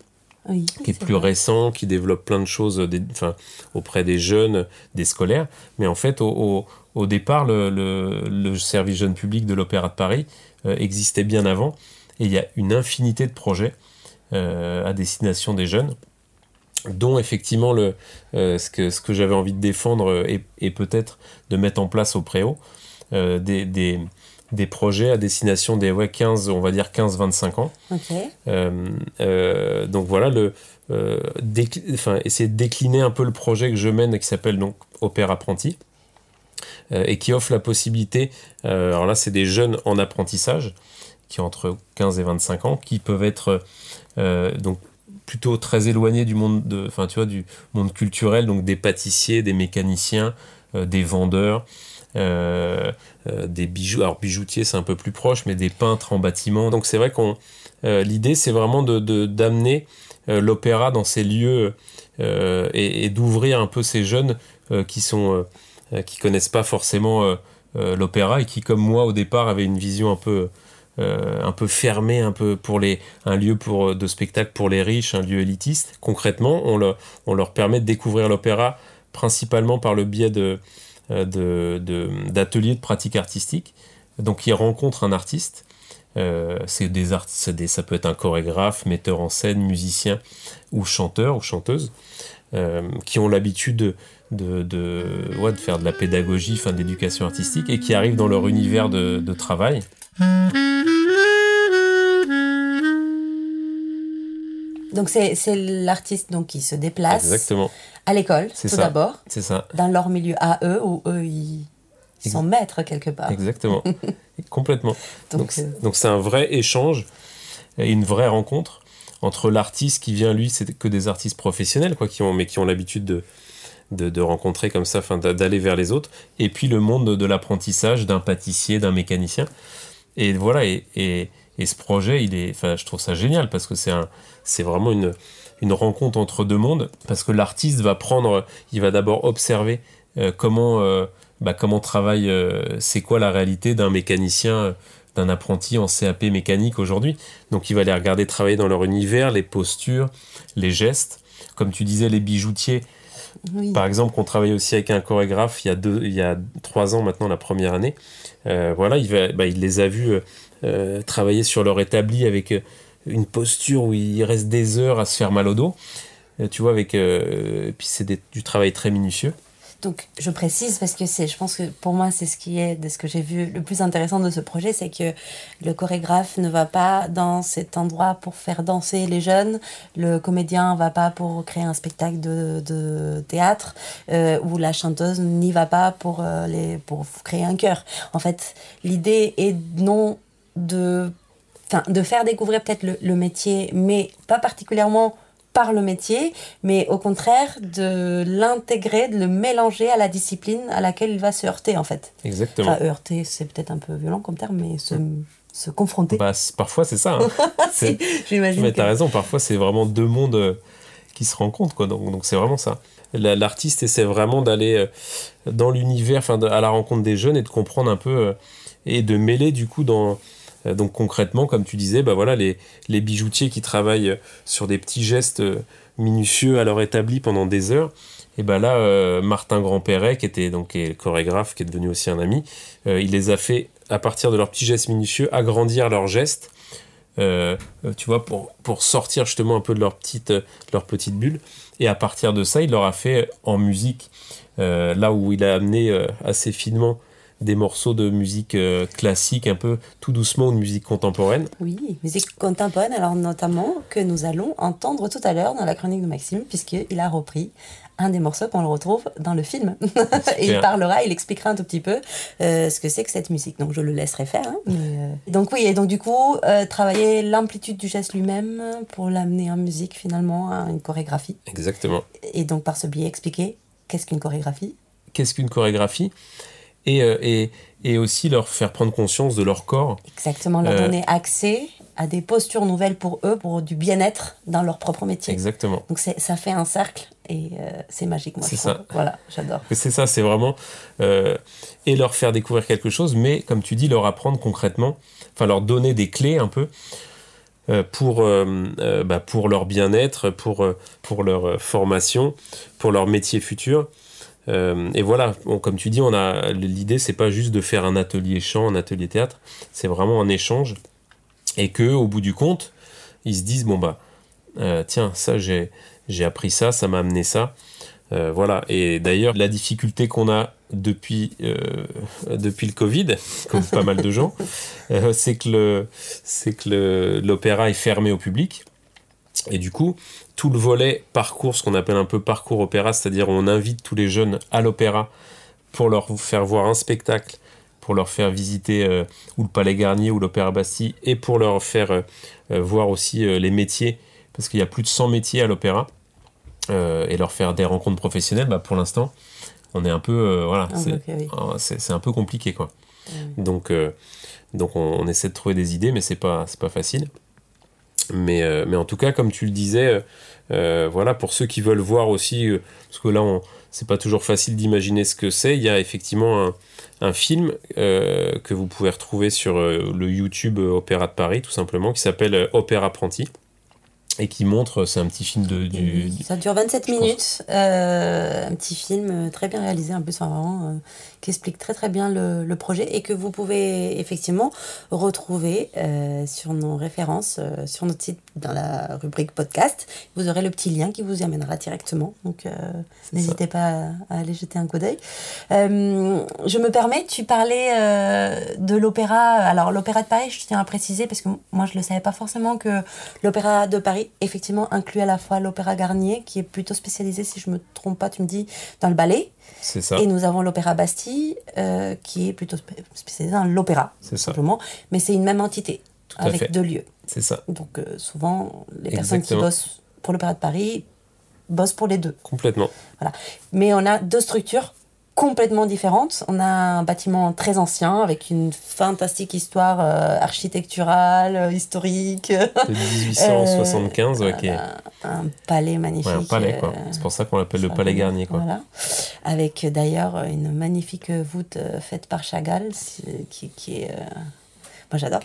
qui est, plus récent, qui développe plein de choses des, enfin, auprès des jeunes, des scolaires. Mais en fait, au, au, départ, le, le, service jeune public de l'Opéra de Paris euh, existait bien avant. Et il y a une infinité de projets euh, à destination des jeunes, dont effectivement le, euh, ce que, ce que j'avais envie de défendre et, et peut-être de mettre en place au Préau, des, des des projets à destination des ouais, 15, on va dire 15-25 ans. Euh, euh, donc voilà, le, euh, enfin, essayer de décliner un peu le projet que je mène qui s'appelle donc Opère Apprenti et qui offre la possibilité, alors là c'est des jeunes en apprentissage qui ont entre 15 et 25 ans, qui peuvent être donc plutôt très éloignés du monde de, enfin tu vois, du monde culturel, donc des pâtissiers, des mécaniciens, des vendeurs, des bijoux, alors bijoutiers c'est un peu plus proche, mais des peintres en bâtiment. Donc c'est vrai qu'on l'idée, c'est vraiment de, d'amener l'opéra dans ces lieux et, d'ouvrir un peu ces jeunes qui sont qui connaissent pas forcément l'opéra et qui, comme moi au départ, avaient une vision un peu euh, un peu un peu pour les, un lieu pour, de spectacle pour les riches, un lieu élitiste. Concrètement, on, on leur permet de découvrir l'opéra principalement par le biais de, euh, d'ateliers de, de, pratique artistique. Donc ils rencontrent un artiste. Euh, c'est des, des ça peut être un chorégraphe, metteur en scène, musicien ou chanteur ou chanteuse qui ont l'habitude de, de, de, faire de la pédagogie, enfin d'éducation artistique et qui arrivent dans leur univers de, de travail. Donc c'est l'artiste donc qui se déplace Exactement. à l'école tout d'abord. C'est ça. Dans leur milieu à eux où eux ils sont maîtres quelque part. Exactement. Complètement. Donc euh, donc c'est un vrai échange et une vraie rencontre entre l'artiste qui vient lui c'est que des artistes professionnels quoi qui ont mais qui ont l'habitude de de, rencontrer comme ça, d'aller vers les autres, et puis le monde de l'apprentissage d'un pâtissier, d'un mécanicien. Et voilà, et, et, ce projet, il est, enfin, je trouve ça génial parce que c'est un, c'est vraiment une, une rencontre entre deux mondes parce que l'artiste va prendre, il va d'abord observer euh, comment, euh, bah, comment travaille, euh, c'est quoi la réalité d'un mécanicien, d'un apprenti en CAP mécanique aujourd'hui. Donc il va les regarder travailler dans leur univers, les postures, les gestes. Comme tu disais, les bijoutiers. Par exemple, qu'on travaille aussi avec un chorégraphe il y a, deux, il y a trois ans maintenant, la première année. Voilà, il, va, bah, il, les a vus euh, euh, travailler sur leur établi avec une posture où il reste des heures à se faire mal au dos. tu vois, avec. puis c'est du travail très minutieux. Donc, je précise parce que c'est, je pense que pour moi, c'est ce qui est, de ce que j'ai vu le plus intéressant de ce projet, c'est que le chorégraphe ne va pas dans cet endroit pour faire danser les jeunes, le comédien ne va pas pour créer un spectacle de, de théâtre, euh, ou la chanteuse n'y va pas pour, euh, les, pour créer un chœur. En fait, l'idée est non de, de faire découvrir peut-être le, le métier, mais pas particulièrement par le métier, mais au contraire de l'intégrer, de le mélanger à la discipline à laquelle il va se heurter en fait. Exactement. Enfin, heurter, c'est peut-être un peu violent comme terme, mais se, se confronter. Bah, parfois c'est ça. Hein. si, j'imagine. Mais tu as raison, parfois c'est vraiment deux mondes euh, qui se rencontrent, quoi. Donc, c'est vraiment ça. L'artiste essaie vraiment d'aller euh, dans l'univers, enfin à la rencontre des jeunes et de comprendre un peu euh, et de mêler du coup dans donc concrètement, comme tu disais, bah voilà, les, les bijoutiers qui travaillent sur des petits gestes euh, minutieux à leur établi pendant des heures, et ben là, euh, Martin Grandperret, qui était donc le chorégraphe, qui est devenu aussi un ami, il les a fait, à partir de leurs petits gestes minutieux, agrandir leurs gestes, tu vois, pour, pour sortir justement un peu de leur petite, leur petite bulle. Et à partir de ça, il leur a fait en musique, là où il a amené assez finement des morceaux de musique euh, classique, un peu tout doucement, ou de musique contemporaine. Oui, musique contemporaine, alors notamment que nous allons entendre tout à l'heure dans la chronique de Maxime, puisqu'il a repris un des morceaux qu'on le retrouve dans le film. et il parlera, il expliquera un tout petit peu euh, ce que c'est que cette musique. Donc je le laisserai faire. Hein, euh, Donc oui, et donc du coup, travailler l'amplitude du geste lui-même pour l'amener en musique finalement à une chorégraphie. Exactement. Et donc par ce biais expliquer qu'est-ce qu'une chorégraphie? Qu'est-ce qu'une chorégraphie? Euh, et, et, aussi leur faire prendre conscience de leur corps. Exactement, leur euh, donner accès à des postures nouvelles pour eux, pour du bien-être dans leur propre métier. Exactement. Donc ça fait un cercle et euh, c'est magique, moi. C'est ça. Voilà, j'adore. C'est ça, c'est vraiment et leur faire découvrir quelque chose, mais comme tu dis, leur apprendre concrètement, enfin leur donner des clés un peu pour, bah, pour leur bien-être, pour, pour leur formation, pour leur métier futur. Euh, et voilà, comme tu dis, on a l'idée, c'est pas juste de faire un atelier chant, un atelier théâtre, c'est vraiment un échange, et que au bout du compte, ils se disent bon bah euh, tiens, ça j'ai j'ai appris ça, ça m'a amené ça, euh, voilà. Et d'ailleurs, la difficulté qu'on a depuis depuis le Covid, comme pas mal de gens, c'est que le c'est que l'opéra est fermé au public. Et du coup, tout le volet parcours, ce qu'on appelle un peu parcours opéra, c'est-à-dire on invite tous les jeunes à l'opéra pour leur faire voir un spectacle, pour leur faire visiter euh, ou le Palais Garnier ou l'Opéra Bastille, et pour leur faire euh, euh, voir aussi les métiers, parce qu'il y a plus de 100 métiers à l'opéra, et leur faire des rencontres professionnelles, bah, pour l'instant, on est un peu... voilà, c'est un peu compliqué, quoi. Donc, donc on, on, essaie de trouver des idées, mais c'est pas, pas facile. Mais, euh, mais en tout cas, comme tu le disais, euh, voilà, pour ceux qui veulent voir aussi, euh, parce que là, on, c'est pas toujours facile d'imaginer ce que c'est, il y a effectivement un, un film que vous pouvez retrouver sur le YouTube Opéra de Paris, tout simplement, qui s'appelle Opéra Apprenti et qui montre, c'est un petit film de... Du, ça dure 27 minutes, un petit film très bien réalisé, en plus, enfin, vraiment, qui explique très très bien le, le, projet et que vous pouvez effectivement retrouver euh, sur nos références, euh, sur notre site dans la rubrique podcast. Vous aurez le petit lien qui vous y amènera directement. Donc euh, n'hésitez pas à, aller jeter un coup d'œil. je me permets, tu parlais de l'opéra. Alors l'opéra de Paris, je tiens à préciser parce que moi je ne le savais pas forcément que l'opéra de Paris effectivement inclut à la fois l'opéra Garnier qui est plutôt spécialisé, si je me trompe pas, tu me dis, dans le ballet. C'est ça. Et nous avons l'Opéra Bastille, euh, qui est plutôt spécialisé dans l'opéra, simplement. Mais c'est une même entité, avec deux lieux. C'est ça. Donc euh, souvent, les personnes qui bossent pour l'Opéra de Paris bossent pour les deux. Complètement. Voilà. Mais on a deux structures complètement différente. On a un bâtiment très ancien avec une fantastique histoire euh, architecturale, euh, historique. De 1875, ok. Un, palais magnifique. un palais, quoi. C'est pour ça qu'on l'appelle le palais Garnier, quoi. Voilà. Avec d'ailleurs une magnifique voûte faite par Chagall, qui, qui est moi, j'adore.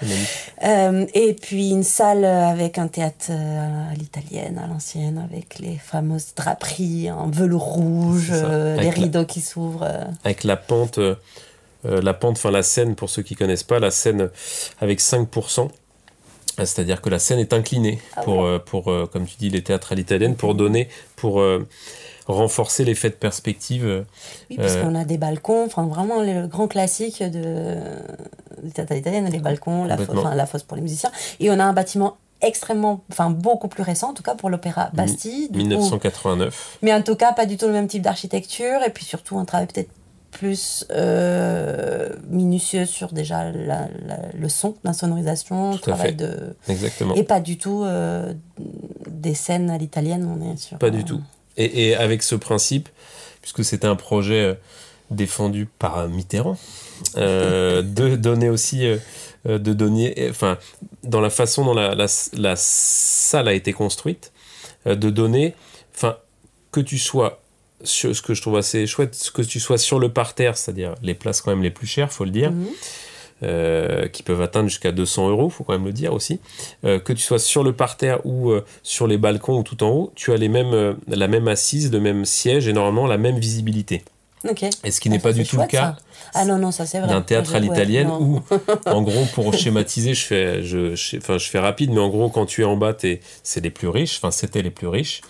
Euh, et puis une salle avec un théâtre euh, à l'italienne, à l'ancienne, avec les fameuses draperies en velours rouge, euh, les rideaux qui s'ouvrent. Avec la pente, la pente, enfin la scène, pour ceux qui connaissent pas, la scène avec 5%. C'est-à-dire que la scène est inclinée ah pour, pour comme tu dis, les théâtres à l'italienne, pour donner, pour renforcer l'effet de perspective. Oui, parce qu'on a des balcons, enfin vraiment le grand classique de, des théâtres italiennes, les balcons, la, la fosse pour les musiciens. Et on a un bâtiment extrêmement, enfin beaucoup plus récent, en tout cas pour l'opéra Bastille. 1989. mais en tout cas, pas du tout le même type d'architecture, et puis surtout un travail peut-être plus euh, minutieux sur déjà le son, l'insonorisation, le travail de... Exactement. Et pas du tout euh, des scènes à l'italienne, on est sur... Pas du tout. Et, et, avec ce principe, puisque c'était un projet euh, défendu par Mitterrand, euh, de donner aussi, euh, de donner, enfin, dans la façon dont la, la, salle a été construite, euh, de donner, enfin, que tu sois sur, ce que je trouve assez chouette, que tu sois sur le parterre, c'est-à-dire les places quand même les plus chères, faut le dire, mhm. qui peuvent atteindre jusqu'à 200 euros, faut quand même le dire aussi, que tu sois sur le parterre ou sur les balcons ou tout en haut, tu as les mêmes, la même assise, le même siège et normalement la même visibilité. Et ce qui n'est ah, pas du tout le cas ah non, non, ça c'est vrai. d'un théâtre à l'italienne où, en gros, pour schématiser, je fais, je, enfin, je fais rapide, mais en gros, quand tu es en bas, c'est les plus riches, enfin, c'était les plus riches.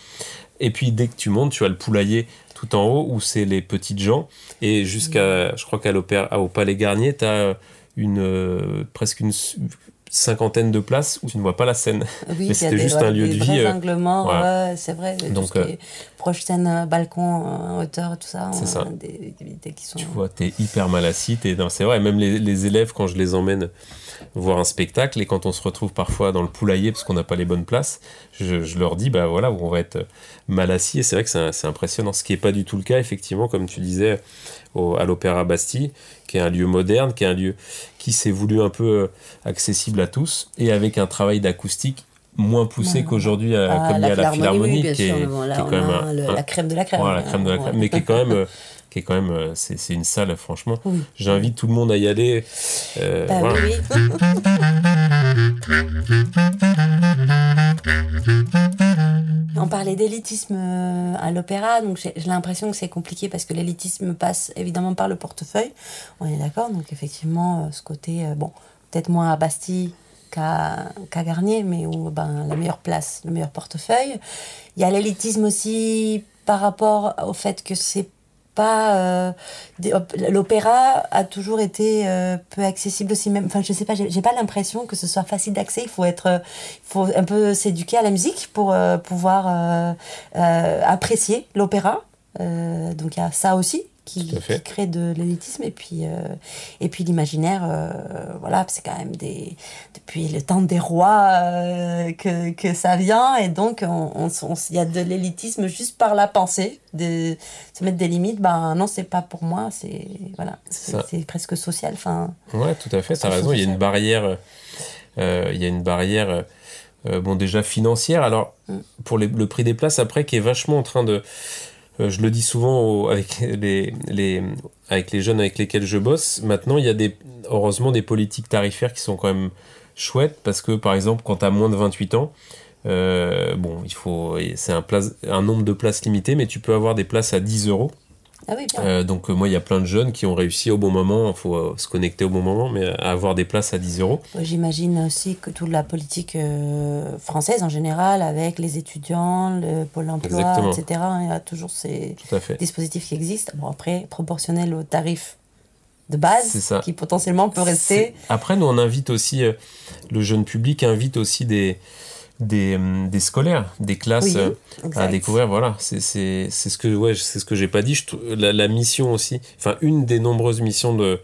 Et puis, dès que tu montes, tu as le poulailler tout en haut où c'est les petites gens. Et jusqu'à, je crois qu'à l'opéra, au Palais Garnier, tu as une, euh, presque une cinquantaine de places où tu ne vois pas la scène. Oui, mais c'était juste un lieu de vie. Euh, ouais. c'est vrai. Donc, euh, proche scène, euh, balcon, hauteur, tout ça. C'est ça. Des, qui sont... Tu vois, t'es hyper mal assis. C'est vrai, même les, les, élèves, quand je les emmène voir un spectacle, et quand on se retrouve parfois dans le poulailler parce qu'on n'a pas les bonnes places, je, je, leur dis, bah voilà, on va être mal assis. Et c'est vrai que c'est impressionnant. Ce qui n'est pas du tout le cas, effectivement, comme tu disais, au, à l'Opéra Bastille, qui est un lieu moderne, qui est un lieu qui s'est voulu un peu euh, accessible à tous, et avec un travail d'acoustique moins poussé qu'aujourd'hui ah, comme il y a la philharmonie qui, est, quand même la crème de la crème, la crème de la crème mais qui est quand même qui est quand même euh, c'est une salle franchement j'invite tout le monde à y aller euh, bah oui. On parlait d'élitisme euh, à l'opéra, donc j'ai l'impression que c'est compliqué parce que l'élitisme passe évidemment par le portefeuille. On est d'accord, donc effectivement, ce côté, bon, peut-être moins à Bastille qu'à Garnier, mais où ben, la meilleure place, le meilleur portefeuille. Il y a l'élitisme aussi par rapport au fait que c'est pas euh, l'opéra a toujours été euh, peu accessible aussi même enfin je sais pas j'ai pas l'impression que ce soit facile d'accès. Il faut être il faut un peu s'éduquer à la musique pour euh, pouvoir apprécier l'opéra. Donc il y a ça aussi qui, crée de l'élitisme et puis euh, et puis l'imaginaire euh, voilà c'est quand même des depuis le temps des rois euh, que, que ça vient et donc il on, y a de l'élitisme juste par la pensée de se mettre des limites ben non c'est pas pour moi c'est voilà c'est presque social enfin ouais tout à fait tu as raison il y a une barrière il y a une barrière bon, déjà financière. Alors, Mm. pour les- le prix des places, après, qui est vachement en train de. Euh, je le dis souvent avec, les, avec les jeunes avec lesquels je bosse. Maintenant, il y a des, heureusement des politiques tarifaires qui sont quand même chouettes parce que, par exemple, quand tu as moins de 28 ans, euh, bon, il faut, c'est un, un nombre de places limité, mais tu peux avoir des places à 10 euros. Ah oui, bien. Euh, donc, euh, moi, il y a plein de jeunes qui ont réussi au bon moment, il faut euh, se connecter au bon moment, mais à avoir des places à 10 euros. J'imagine aussi que toute la politique française en général, avec les étudiants, le Pôle emploi, Exactement. etc., il y a toujours ces dispositifs qui existent. Bon, après, proportionnel au tarif de base, qui potentiellement peut rester. Après, nous, on invite aussi, le jeune public invite aussi des, des, hum, des scolaires, des classes Oui, euh, à découvrir. Voilà, c'est ce que, ouais, c'est ce que j'ai pas dit. Je la, la mission aussi, enfin, une des nombreuses missions de.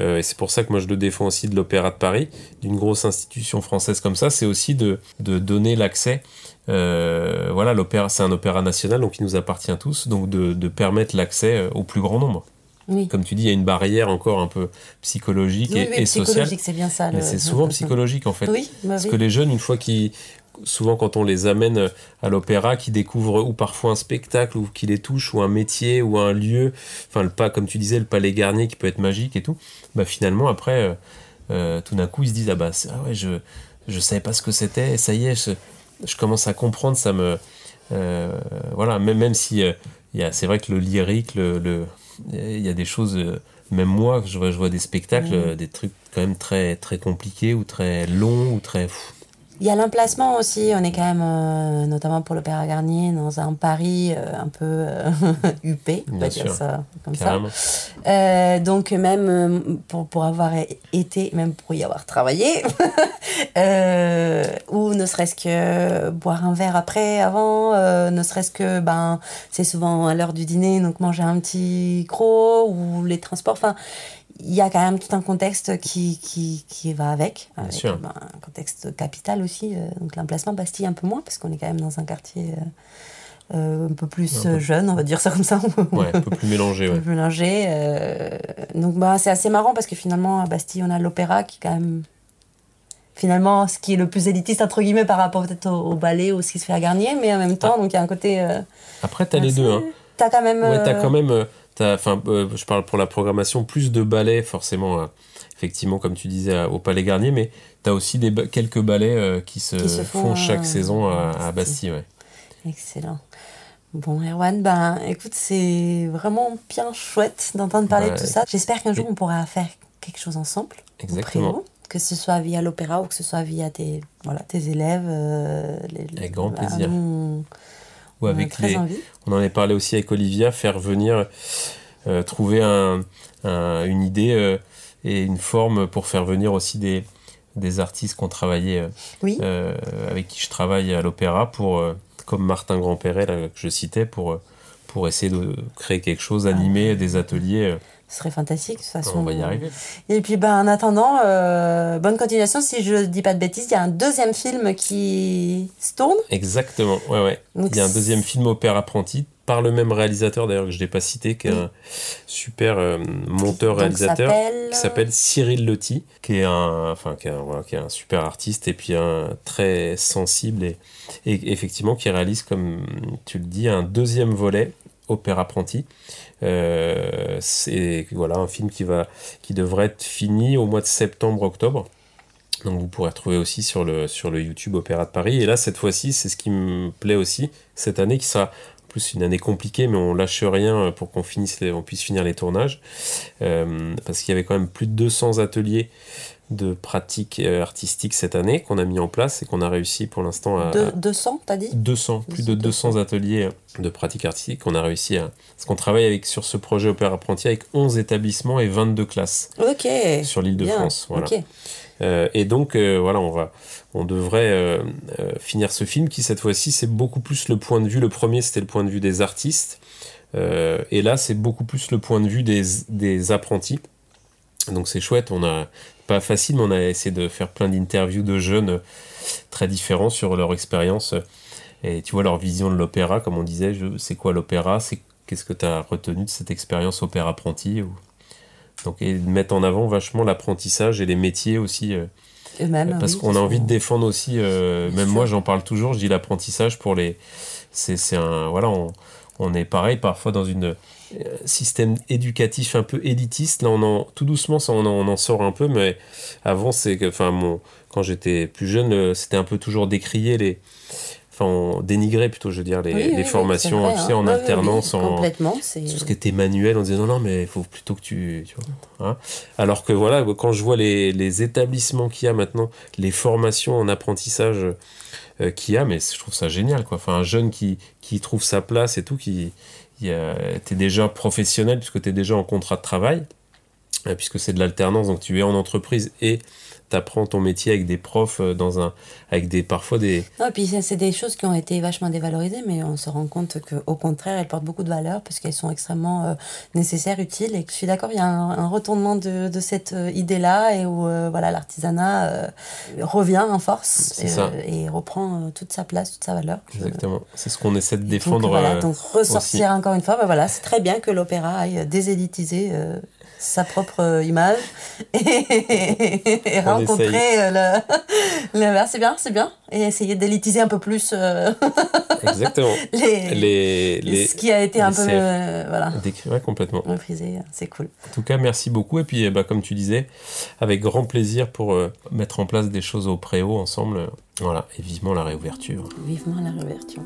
euh, et c'est pour ça que moi je le défends aussi de l'Opéra de Paris, d'une grosse institution française comme ça, c'est aussi de, de donner l'accès. euh, voilà, l'opéra, c'est un opéra national, donc il nous appartient à tous, donc de, de permettre l'accès euh, au plus grand nombre. Oui, Comme tu dis, il y a une barrière encore un peu psychologique oui, et, oui, et sociale. c'est bien ça. Mais le- c'est souvent psychologique en fait. Bah Parce que les jeunes, une fois qu'ils. Souvent, quand on les amène à l'opéra, qu'ils découvrent ou parfois un spectacle, ou qui les touche, ou un métier, ou un lieu, enfin, le pas, comme tu disais, le palais Garnier qui peut être magique et tout, bah finalement, après, euh, euh, tout d'un coup, ils se disent Ah bah, ah ouais, je, je savais pas ce que c'était, et ça y est, je, je commence à comprendre, ça me. euh, voilà, même, même si euh, c'est vrai que le lyrique, le, il y a des choses. euh, même moi, je vois, je vois des spectacles, euh, des trucs quand même très, très compliqués ou très longs ou très. pff, Il y a l'emplacement aussi, on est quand même, euh, notamment pour l'Opéra Garnier, dans un Paris euh, un peu euh, huppé, on va dire ça comme ça. Carrément. Donc même pour, pour avoir été, même pour y avoir travaillé, ou ne serait-ce que boire un verre après, avant, ne serait-ce que, ben, c'est souvent à l'heure du dîner, donc manger un petit croc, ou les transports, enfin, il y a quand même tout un contexte qui, qui, qui va avec, Bien sûr. ben, un contexte capital aussi, euh, donc l'emplacement Bastille un peu moins, parce qu'on est quand même dans un quartier euh, euh, un peu plus Un peu. jeune, on va dire ça comme ça. Ouais, un peu plus mélangé, ouais. mélangé. euh, donc bah, c'est assez marrant parce que finalement à Bastille on a l'opéra qui est quand même finalement ce qui est le plus élitiste entre guillemets par rapport peut-être au, au ballet ou ce qui se fait à Garnier, mais en même temps donc il y a un côté. Après, t'as les deux, hein. T'as quand même. Ouais, t'as euh, quand même. Euh, Enfin, euh, je parle pour la programmation, plus de ballets, forcément, euh, effectivement, comme tu disais, à- au Palais Garnier, mais t'as aussi des ba- quelques ballets euh, qui, se Qui se font, font, chaque euh, saison à, Bastille, ouais. Excellent. Bon, Erwan, ben, écoute, c'est vraiment bien chouette d'entendre parler de tout ça. J'espère qu'un jour on pourra faire quelque chose ensemble. Exactement. Que ce soit via l'opéra ou que ce soit via tes, voilà, tes élèves. euh, les- Avec grand plaisir. on a avec très les, envie. On en avait parlé aussi avec Olivia, faire venir, euh, trouver un, un- une idée euh, et une forme pour faire venir aussi des, des artistes qui ont travaillé, euh, Oui. avec qui je travaille à l'opéra, pour, comme Martin Grandperret, que je citais, pour, pour essayer de créer quelque chose, animer des ateliers. Ce serait fantastique, de toute façon. on va y arriver. Et puis, ben, en attendant, euh, bonne continuation. Si je dis pas de bêtises, il y a un deuxième film qui se tourne. Exactement, ouais, ouais. Donc, Il y a un deuxième film Opère apprenti, par le même réalisateur d'ailleurs que je n'ai pas cité, qui est Oui. un super euh, monteur-réalisateur. qui s'appelle Cyril Lotti, qui est un, enfin, qui est un, voilà, qui est un super artiste et puis un très sensible et, et effectivement qui réalise, comme tu le dis, un deuxième volet, Opère apprenti. Euh, c'est voilà un film qui va, qui devrait être fini au mois de septembre-octobre. Donc vous pourrez retrouver aussi sur le, sur le YouTube Opéra de Paris. Et là, cette fois-ci, c'est ce qui me plaît aussi, cette année qui sera plus une année compliquée, mais on lâche rien pour qu'on finisse on puisse finir les tournages. Euh, parce qu'il y avait quand même plus de 200 ateliers de pratiques euh, artistiques cette année qu'on a mis en place et qu'on a réussi pour l'instant à... De, 200, t'as dit? 200, plus de 200 ateliers de pratiques artistiques qu'on a réussi à... Parce qu'on travaille avec, sur ce projet Opéra Apprenti avec 11 établissements et 22 classes Ok. sur l'île de Bien. France. Voilà. Euh, et donc, euh, voilà, on, va, on devrait euh, euh, finir ce film qui, cette fois-ci, c'est beaucoup plus le point de vue. Le premier, c'était le point de vue des artistes. Euh, et là, c'est beaucoup plus le point de vue des, des apprentis. Donc, c'est chouette. On a pas facile, mais on a essayé de faire plein d'interviews de jeunes euh, très différents sur leur expérience. Et tu vois, leur vision de l'opéra, comme on disait, je- c'est quoi l'opéra C'est Qu'est-ce que tu as retenu de cette expérience opéra apprenti ou... Donc, et de mettre en avant vachement l'apprentissage et les métiers aussi euh. Parce oui, qu'on a envie de défendre aussi, euh, même moi j'en parle toujours, je dis l'apprentissage pour les. C'est c'est un. Voilà, on, on est pareil parfois dans une euh, système éducatif un peu élitiste. Là, on en, tout doucement, ça, on, en, on en sort un peu, mais avant, c'est que. Enfin, mon, quand j'étais plus jeune, euh, c'était un peu toujours décrier les. Enfin, on dénigrait plutôt, je veux dire, les, Oui, oui, les oui, formations, c'est vrai, tu sais, hein. en oui, alternance, en, Complètement, c'est. tout ce qui était manuel, on disait non, non, mais il faut plutôt que tu. tu vois, hein. Alors que voilà, quand je vois les, les établissements qu'il y a maintenant, les formations en apprentissage euh, qu'il y a, mais je trouve ça génial, quoi. Enfin, un jeune qui, qui trouve sa place et tout, qui. Y a- T'es déjà professionnel puisque tu es déjà en contrat de travail, euh, puisque c'est de l'alternance, donc tu es en entreprise et t'apprends ton métier avec des profs euh, dans un avec des parfois des Non, et puis c'est des choses qui ont été vachement dévalorisées, mais on se rend compte qu'au contraire, elles portent beaucoup de valeur parce qu'elles sont extrêmement euh, nécessaires, utiles. Et que je suis d'accord, il y a un, un retournement de, de cette euh, idée-là et où euh, voilà, l'artisanat revient en force et, reprend toute sa place, toute sa valeur. Exactement c'est ce qu'on essaie de Donc, défendre voilà, euh, donc ressortir encore une fois, ben voilà, c'est très bien que l'opéra aille désélitiser euh, sa propre euh, image et, et On rencontrer euh, le, le- ah, c'est bien, c'est bien, et essayer d'élitiser un peu plus euh, exactement les, les, les ce qui a été un peu euh, voilà ouais, complètement. méprisé, c'est cool. En tout cas, merci beaucoup. Et puis, eh ben, comme tu disais, avec grand plaisir pour euh, mettre en place des choses au préau ensemble. Voilà, et vivement la réouverture. Vivement la réouverture.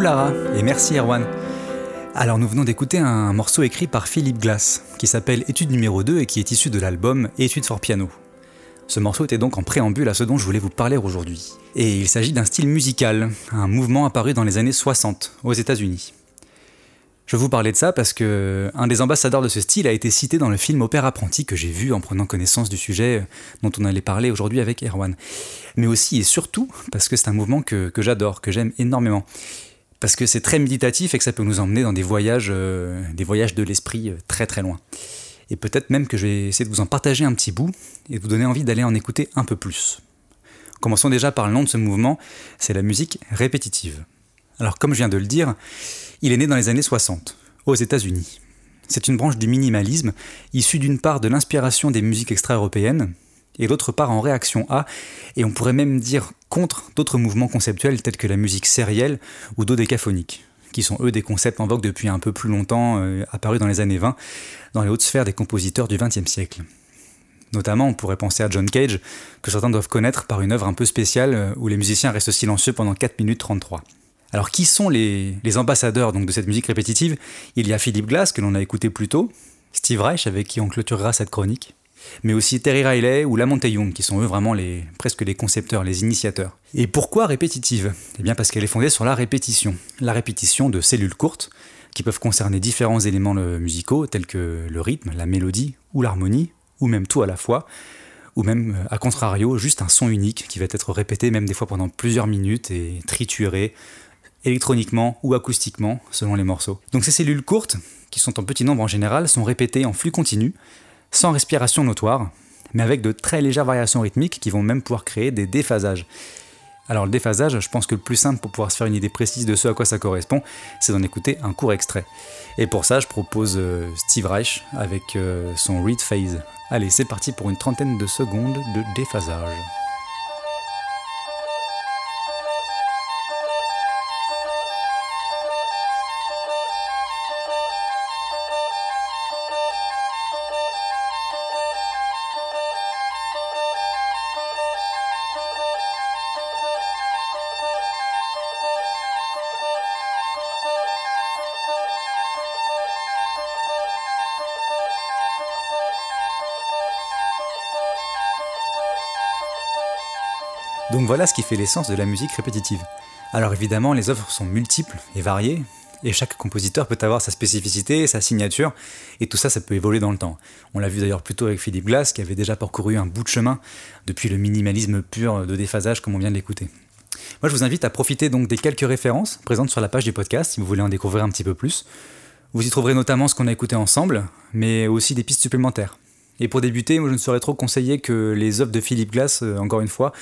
Coucou Lara et merci Erwan. Alors nous venons d'écouter un morceau écrit par Philippe Glass, qui s'appelle Étude numéro 2 et qui est issu de l'album Étude for piano. Ce morceau était donc en préambule à ce dont je voulais vous parler aujourd'hui. Et il s'agit d'un style musical, un mouvement apparu dans les années 60 aux États-Unis. Je vous parlais de ça parce que un des ambassadeurs de ce style a été cité dans le film Opère apprenti que j'ai vu en prenant connaissance du sujet dont on allait parler aujourd'hui avec Erwan. Mais aussi et surtout parce que c'est un mouvement que j'adore, que j'aime énormément parce que c'est très méditatif et que ça peut nous emmener dans des voyages, euh, des voyages de l'esprit euh, très très loin. Et peut-être même que je vais essayer de vous en partager un petit bout et de vous donner envie d'aller en écouter un peu plus. Commençons déjà par le nom de ce mouvement, c'est la musique répétitive. Alors comme je viens de le dire, il est né dans les années 60, aux États-Unis. C'est une branche du minimalisme, issue d'une part de l'inspiration des musiques extra-européennes, et d'autre part en réaction à, et on pourrait même dire contre d'autres mouvements conceptuels tels que la musique sérielle ou dodécaphonique, qui sont eux des concepts en vogue depuis un peu plus longtemps, euh, apparus dans les années 20, dans les hautes sphères des compositeurs du XXe siècle. Notamment, on pourrait penser à John Cage, que certains doivent connaître par une œuvre un peu spéciale euh, où les musiciens restent silencieux pendant 4 minutes 33. Alors qui sont les, ambassadeurs donc, de cette musique répétitive? Il y a Philippe Glass, que l'on a écouté plus tôt, Steve Reich, avec qui on clôturera cette chronique, mais aussi Terry Riley ou Lamont Young, qui sont eux vraiment presque les concepteurs, les initiateurs. Et pourquoi répétitive? Eh bien parce qu'elle est fondée sur la répétition. La répétition de cellules courtes, qui peuvent concerner différents éléments musicaux, tels que le rythme, la mélodie ou l'harmonie, ou même tout à la fois, ou même, à contrario, juste un son unique qui va être répété même des fois pendant plusieurs minutes et trituré électroniquement ou acoustiquement selon les morceaux. Donc ces cellules courtes, qui sont en petit nombre en général, sont répétées en flux continu, sans respiration notoire, mais avec de très légères variations rythmiques qui vont même pouvoir créer des déphasages. Alors le déphasage, je pense que le plus simple pour pouvoir se faire une idée précise de ce à quoi ça correspond, c'est d'en écouter un court extrait. Et pour ça, je propose euh, Steve Reich avec euh, son Read Phase. Allez, c'est parti pour une trentaine de secondes de déphasage. Donc voilà ce qui fait l'essence de la musique répétitive. Alors évidemment, les œuvres sont multiples et variées, et chaque compositeur peut avoir sa spécificité, sa signature, et tout ça, ça peut évoluer dans le temps. On l'a vu d'ailleurs plutôt avec Philippe Glass, qui avait déjà parcouru un bout de chemin depuis le minimalisme pur de déphasage, comme on vient de l'écouter. Moi, je vous invite à profiter donc des quelques références présentes sur la page du podcast, si vous voulez en découvrir un petit peu plus. Vous y trouverez notamment ce qu'on a écouté ensemble, mais aussi des pistes supplémentaires. Et pour débuter, moi je ne saurais trop conseiller que les œuvres de Philippe Glass, euh, encore une fois,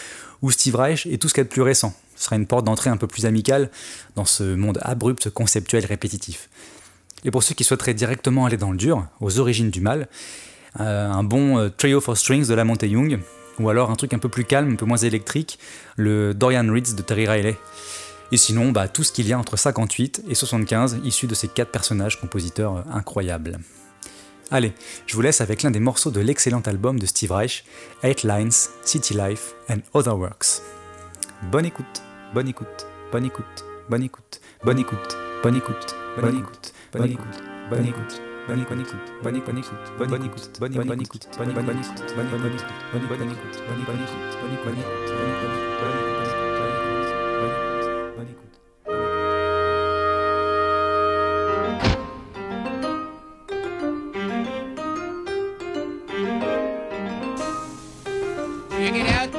ou Steve Reich, et tout ce qu'il y a de plus récent. Ce sera une porte d'entrée un peu plus amicale dans ce monde abrupt, conceptuel, répétitif. Et pour ceux qui souhaiteraient directement aller dans le dur, aux origines du mal, euh, un bon euh, Trio for Strings de la Young, ou alors un truc un peu plus calme, un peu moins électrique, le Dorian Reeds de Terry Riley. Et sinon, bah, tout ce qu'il y a entre 58 et 75, issu de ces quatre personnages compositeurs incroyables. Allez, je vous laisse avec l'un des morceaux de l'excellent album de Steve Reich, Eight Lines, City Life and Other Works. Bonne écoute, bonne écoute, bonne écoute, bonne écoute, bonne écoute, bonne écoute, bonne écoute, bonne écoute, bonne écoute. Bonne écoute, bonne écoute, bonne écoute, bonne écoute, bonne écoute, bonne écoute, bonne écoute, bonne écoute, bonne écoute, bonne écoute, bonne écoute, bonne écoute, bonne écoute, bonne écoute, Nous Check it out.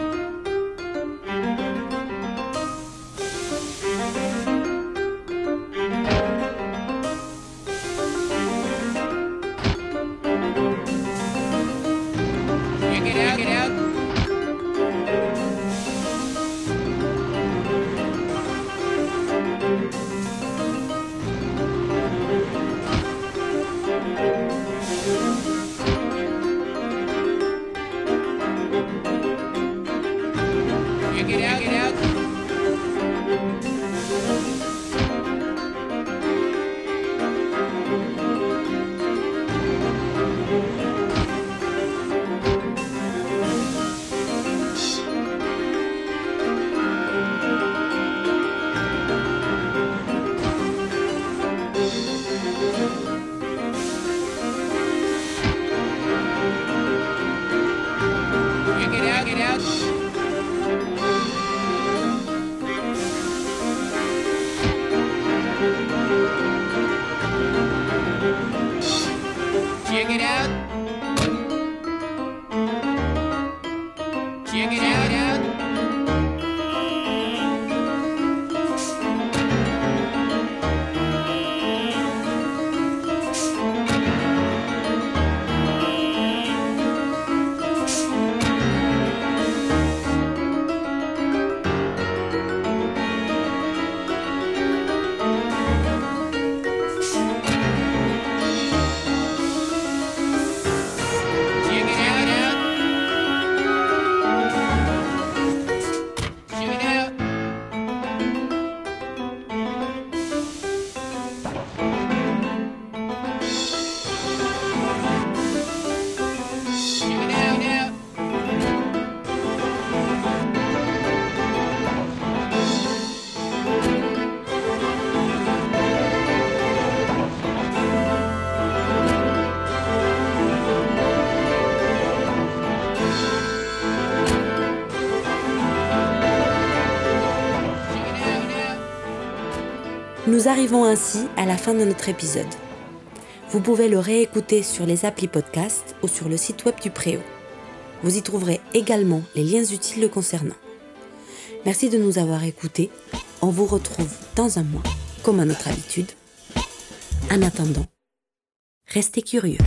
Arrivons ainsi à la fin de notre épisode. Vous pouvez le réécouter sur les applis podcast ou sur le site web du Préau. Vous y trouverez également les liens utiles le concernant. Merci de nous avoir écoutés. On vous retrouve dans un mois, comme à notre habitude. En attendant, restez curieux.